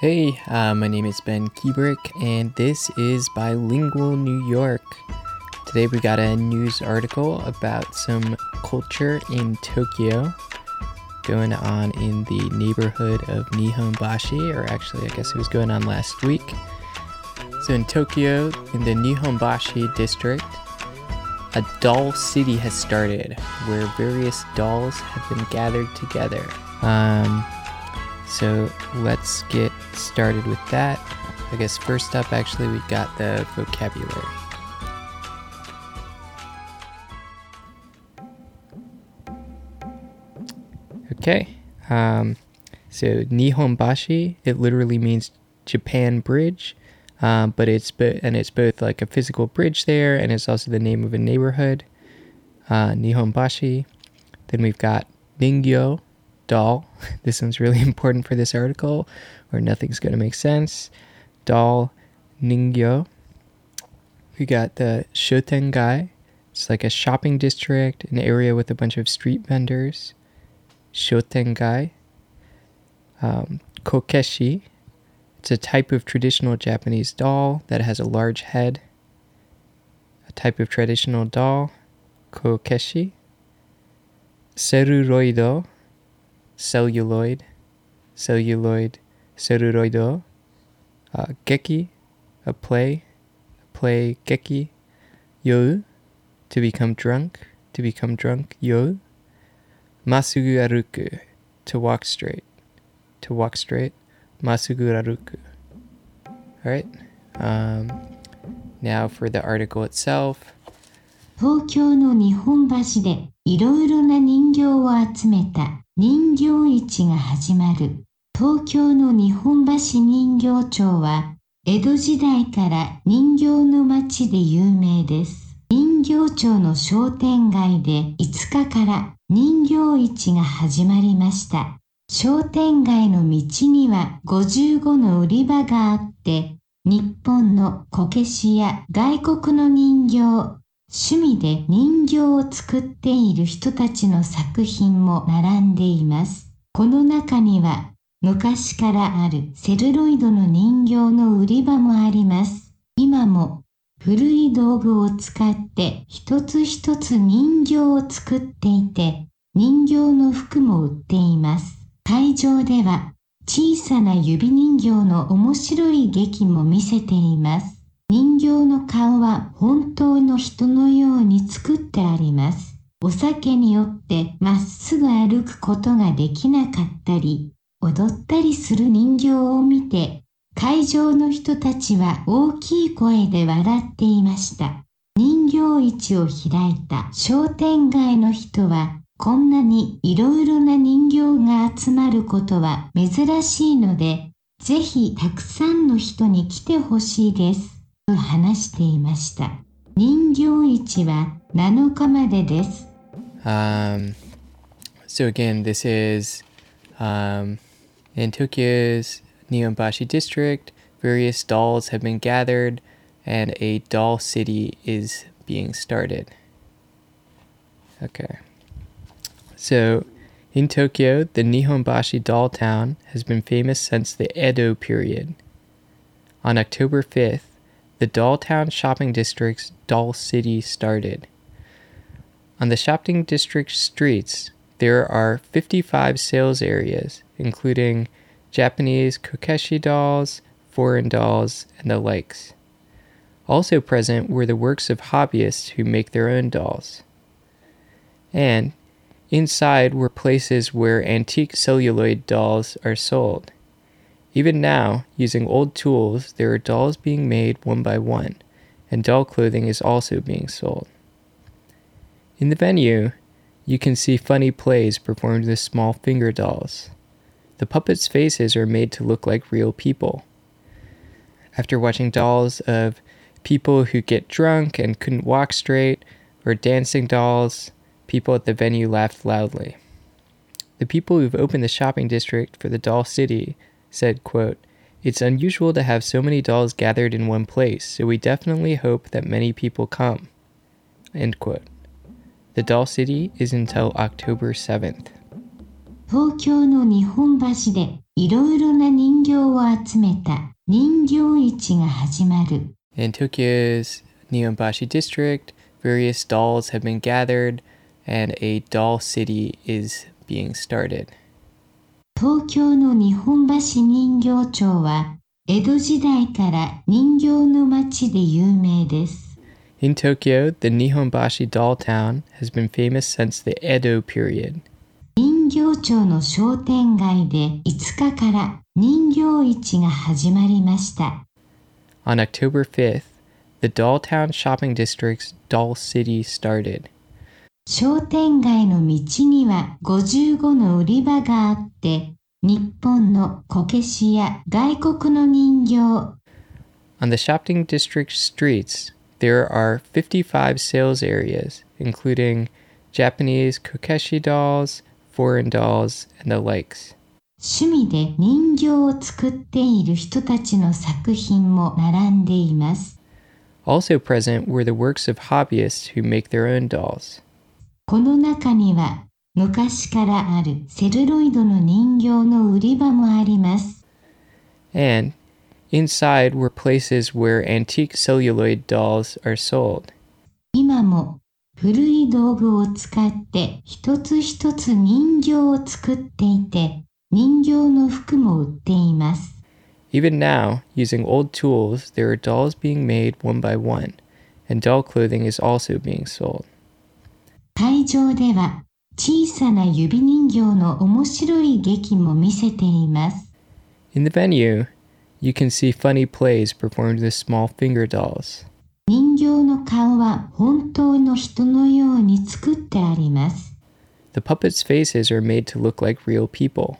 Hey, uh, my name is Ben Kubrick, and this is Bilingual New York. Today we got a news article about some culture in Tokyo going on in the neighborhood of Nihonbashi, or actually, I guess it was going on last week. So, in Tokyo, in the Nihonbashi district, a doll city has started where various dolls have been gathered together. Um, so, let's get started with that. I guess first up, actually, we got the vocabulary. Okay. Um, so Nihonbashi, it literally means Japan Bridge, um, but it's bo- and it's both like a physical bridge there, and it's also the name of a neighborhood. Uh, Nihonbashi. Then we've got Ningyo, doll. This one's really important for this article, or nothing's gonna make sense. Doll, Ningyo. We got the Shotengai. It's like a shopping district, an area with a bunch of street vendors. Shotengai. Um, kokeshi. It's a type of traditional Japanese doll that has a large head. A type of traditional doll. Kokeshi. Celluloido Celluloid. Celluloid. Celluloido. Uh, geki. A play. A play geki. You. To become drunk. To become drunk. You. Masugu aruku, to walk straight. To walk straight. Masugu aruku. Alright. Um, now for the article itself. 東京の日本橋でいろいろな人形を集めた 人形市が始まる。東京の日本橋人形町は江戸時代から人形の町で有名です。人形町の商店街で5日から人形市が始まりました。商店街の道には55の売り場があって、日本のこけしや外国の人形、趣味で人形を作っている人たちの作品も並んでいます。この中には昔からあるセルロイドの人形の売り場もあります。今も古い道具を使って一つ一つ人形を作っていて、人形の服も売っています。会場では小さな指人形の面白い劇も見せています。人形の顔は本当の人のように作ってあります。お酒によってまっすぐ歩くことができなかったり、踊ったりする人形を見て、会場の人たちは大きい声で笑っていました。人形市を開いた商店街の人は、こんなにいろいろな人形が集まることは珍しいので、ぜひたくさんの人に来てほしいです。話していました。人形市は7日までです。Um, so again, this is um, in Tokyo's Nihonbashi district. Various dolls have been gathered, and a doll city is being started. Okay. So, in Tokyo, the Nihonbashi doll town has been famous since the Edo period. On October 5th, the Doll Town shopping district's Doll City started. On the shopping district streets, there are 55 sales areas, including Japanese kokeshi dolls, foreign dolls, and the likes. Also present were the works of hobbyists who make their own dolls. And inside were places where antique celluloid dolls are sold. Even now, using old tools, there are dolls being made one by one, and doll clothing is also being sold. In the venue, you can see funny plays performed with small finger dolls. The puppets' faces are made to look like real people. After watching dolls of people who get drunk and couldn't walk straight, or dancing dolls, people at the venue laughed loudly. The people who've opened the shopping district for the doll city said, quote, It's unusual to have so many dolls gathered in one place, so we definitely hope that many people come. End quote. The Doll City is until October 7th. 東京の日本橋で いろいろな人形を集めた人形市が始まる。 In Tokyo's Nihonbashi district, various dolls have been gathered and a doll city is being started. 東京の日本橋人形町は江戸時代から人形の町で有名です。In Tokyo, the Nihonbashi doll town has been famous since the Edo period. 人形町の商店街で5日から人形市が始まりました。On October 5th, the Dolltown shopping district's Doll City started. 商店街の道には55の売り場があって、日本のこけしや外国の人形、On the shopping district streets, there are 55 sales areas, including Japanese kokeshi dolls, foreign dolls, and the likes. 趣味で人形を作っている人たちの作品も並んでいます。Also present were the works of hobbyists who make their own dolls. この中には昔からあるセルロイドの人形の売り場もあります。And inside were places where antique celluloid dolls are sold. 今も古い道具を使って一つ一つ人形を作っていて人形の服も売っています。Even now, using old tools, there are dolls being made one by one, and doll clothing is also being sold. 会場では小さな指人形の面白い劇も見せています。In the venue, you can see funny plays performed with small finger dolls. 人形の顔は本当の人のように作ってあります。The puppets' faces are made to look like real people.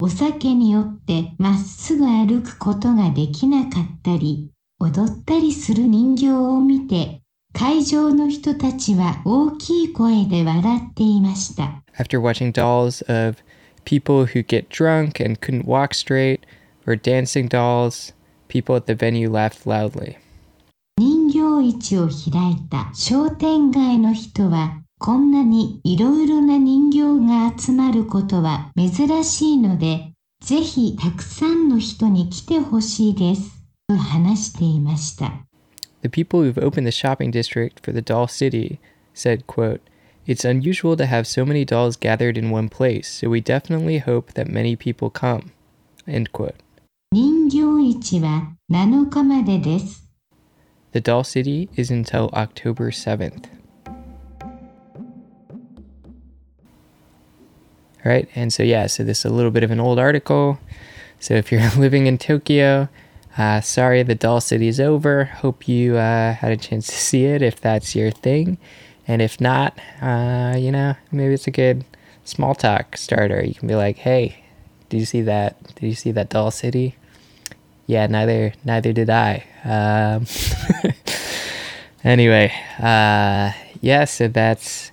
お酒によってまっすぐ歩くことができなかったり、踊ったりする人形を見て、会場の人たちは大きい声で笑っていました。After watching dolls of people who get drunk and couldn't walk straight, or dancing dolls, people at the venue laughed loudly. 人形市を開いた商店街の人は、こんなにいろいろな人形が集まることは珍しいので、ぜひたくさんの人に来てほしいです。と話していました。The people who've opened the shopping district for the doll city said, quote, It's unusual to have so many dolls gathered in one place, so we definitely hope that many people come. End quote. The doll city is until October 7th. All right, and so yeah, so this is a little bit of an old article. So if you're living in Tokyo, uh, sorry the doll city is over. Hope you uh, had a chance to see it if that's your thing, and if not, uh, you know maybe it's a good small talk starter. You can be like, "Hey, did you see that? Did you see that doll city?" Yeah, neither neither did I. Um, anyway, uh, yeah, so that's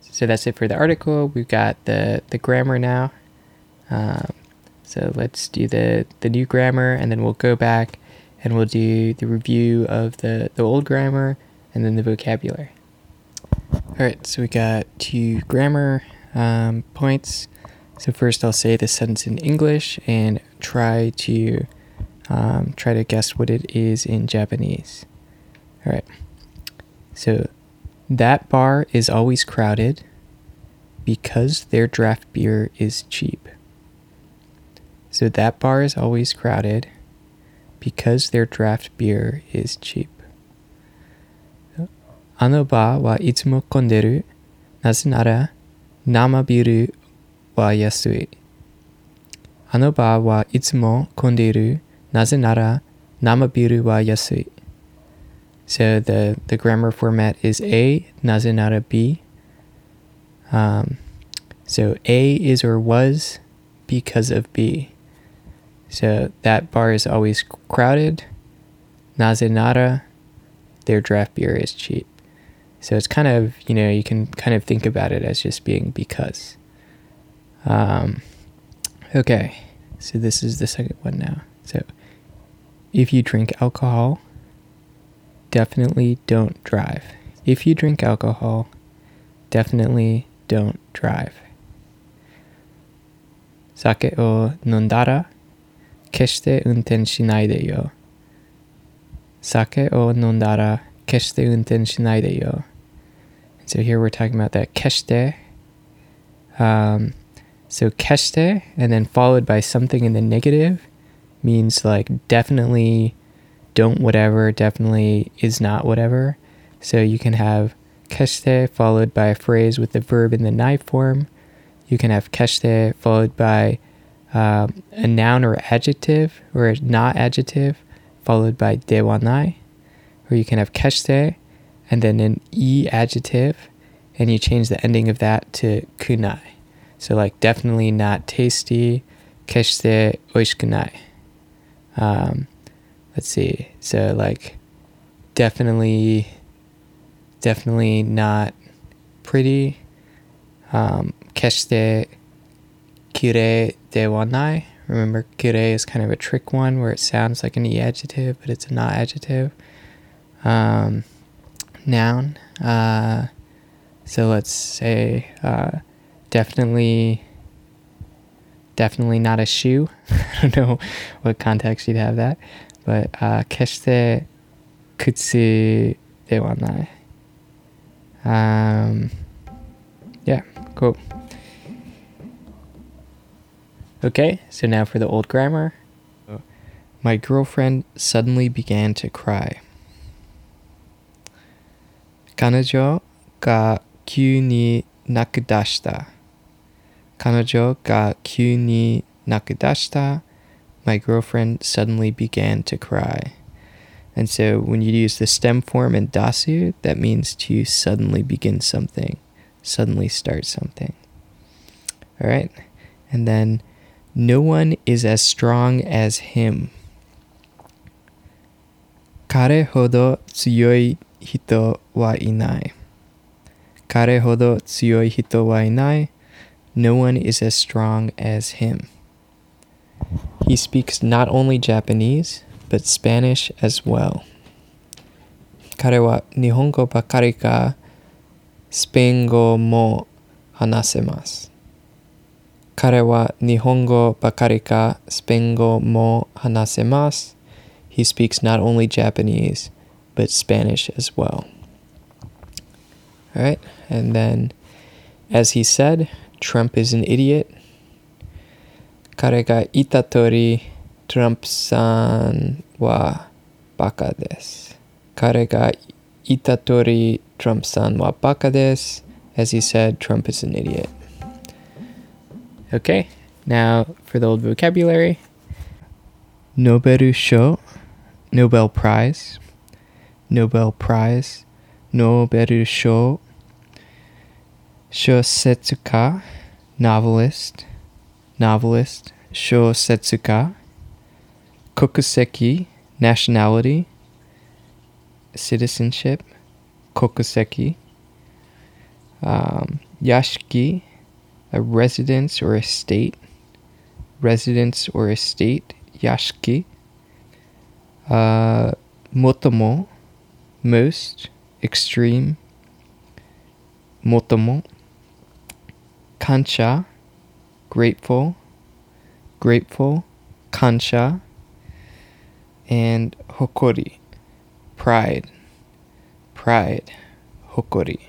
so that's it for the article. We've got the the grammar now. Um, so let's do the the new grammar, and then we'll go back and we'll do the review of the the old grammar and then the vocabulary. All right, so we got two grammar um, points. So first, I'll say the sentence in English and try to um, try to guess what it is in Japanese. All right. So that bar is always crowded because their draft beer is cheap. So that bar is always crowded because their draft beer is cheap. あのバーはいつも混んでる。なぜなら生ビールは安い。あのバーはいつも混んでいる。なぜなら生ビールは安い。So the, the grammar format is A, なぜなら B. Um, so A is or was because of B. So that bar is always crowded. Nazenara, their draft beer is cheap. So it's kind of, you know, you can kind of think about it as just being because. Um, okay, so this is the second one now. So if you drink alcohol, definitely don't drive. If you drink alcohol, definitely don't drive. Sake o nondara keshite unten shinai de yo. Sake o nondara keshite unten shinai de yo. So here we're talking about that keshite. Um, so keshite and then followed by something in the negative means like definitely don't whatever, definitely is not whatever. So you can have keshite followed by a phrase with the verb in the nai form. You can have keshite followed by um, a noun or adjective or not adjective followed by dewanai. Or you can have keshite and then an e adjective and you change the ending of that to kunai. So like definitely not tasty, keshite oishikunai. Um, let's see. So like definitely definitely not pretty. Um, keshite kire de wanai. Remember, kire is kind of a trick one where it sounds like an e adjective, but it's a not adjective. Um, noun. Uh, so let's say uh, definitely, definitely not a shoe. I don't know what context you'd have that, but uh, kutsu de wanai. Um, yeah, cool. Okay, so now for the old grammar. My girlfriend suddenly began to cry. 彼女が急に泣き出した。彼女が急に泣き出した。My girlfriend suddenly began to cry. And so when you use the stem form in dasu, that means to suddenly begin something, suddenly start something. All right. And then no one is as strong as him. 彼ほど強い人はいない。彼ほど強い人はいない。No one is as strong as him. He speaks not only Japanese, but Spanish as well. 彼は日本語ばかりかスペイン語も話せます。 彼は日本語ばかりかスペイン語も話せます。He speaks not only Japanese, but Spanish as well. All right, and then, as he said, Trump is an idiot. 彼が言った通り、トランプさんはバカです。彼が言った通り、トランプさんはバカです。As he said, Trump is an idiot. Okay, now for the old vocabulary. Nobel Show, Nobel Prize, Nobel Prize, Nobel Show, Shosetsuka, novelist, novelist, Shosetsuka, Kokuseki, nationality, citizenship, Kokuseki, um, Yashiki, a residence or estate, residence or estate, Yashiki, uh, Motomo, most, extreme, Motomo, Kansha, grateful, grateful, Kansha, and Hokori, pride, pride, Hokori.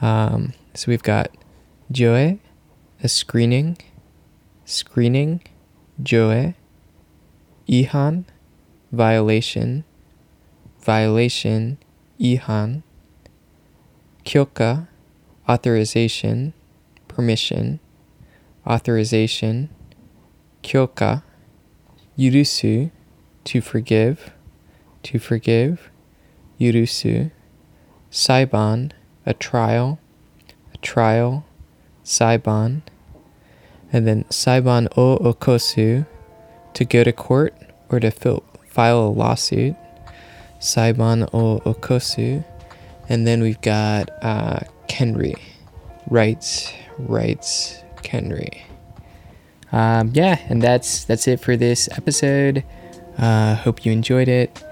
Um, so we've got Joe, a screening, screening, Joe, Ihan, violation, violation, Ihan, Kyoka, authorization, permission, authorization, Kyoka, Yurusu, to forgive, to forgive, Yurusu, Saiban, a trial, a trial, Saiban, and then Saiban o okosu, to go to court or to fil- file a lawsuit, Saiban o okosu, and then we've got uh, Kenri, rights, rights, Kenri. Um, yeah, and that's that's it for this episode. Uh, hope you enjoyed it.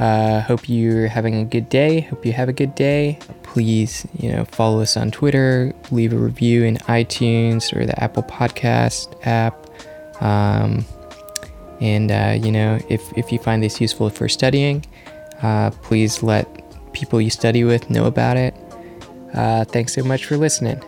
Uh, hope you're having a good day. Hope you have a good day. please, you know, follow us on Twitter, leave a review in iTunes or the Apple Podcast app. Um, and, uh, you know, if, if you find this useful for studying, uh, please let people you study with know about it. Uh, thanks so much for listening.